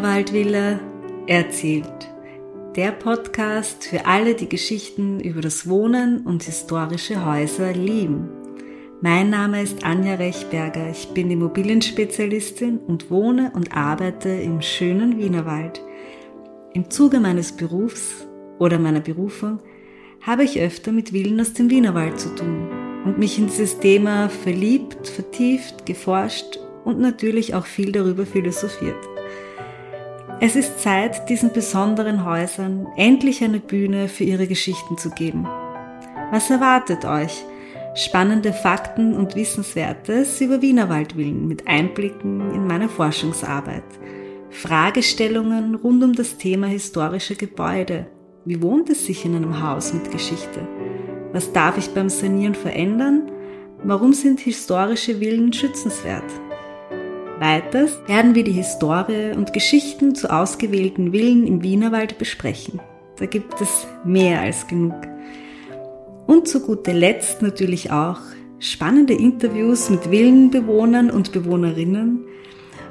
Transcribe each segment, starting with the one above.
Wienerwaldvilla erzählt. Der Podcast für alle, die Geschichten über das Wohnen und historische Häuser lieben. Mein Name ist Anja Rechberger. Ich bin Immobilienspezialistin und wohne und arbeite im schönen Wienerwald. Im Zuge meines Berufs oder meiner Berufung habe ich öfter mit Villen aus dem Wienerwald zu tun und mich in dieses Thema verliebt, vertieft, geforscht und natürlich auch viel darüber philosophiert. Es ist Zeit, diesen besonderen Häusern endlich eine Bühne für ihre Geschichten zu geben. Was erwartet euch? Spannende Fakten und Wissenswertes über Wienerwaldvillen mit Einblicken in meine Forschungsarbeit. Fragestellungen rund um das Thema historische Gebäude. Wie wohnt es sich in einem Haus mit Geschichte? Was darf ich beim Sanieren verändern? Warum sind historische Villen schützenswert? Weiters werden wir die Historie und Geschichten zu ausgewählten Villen im Wienerwald besprechen. Da gibt es mehr als genug. Und zu guter Letzt natürlich auch spannende Interviews mit Villenbewohnern und Bewohnerinnen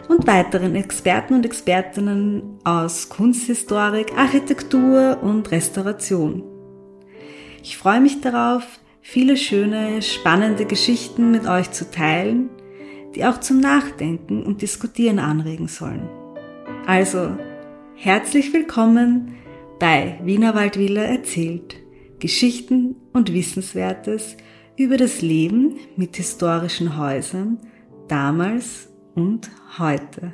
und weiteren Experten und Expertinnen aus Kunsthistorik, Architektur und Restauration. Ich freue mich darauf, viele schöne, spannende Geschichten mit euch zu teilen die auch zum Nachdenken und Diskutieren anregen sollen. Also, herzlich willkommen bei Wienerwaldvilla erzählt. Geschichten und Wissenswertes über das Leben mit historischen Häusern damals und heute.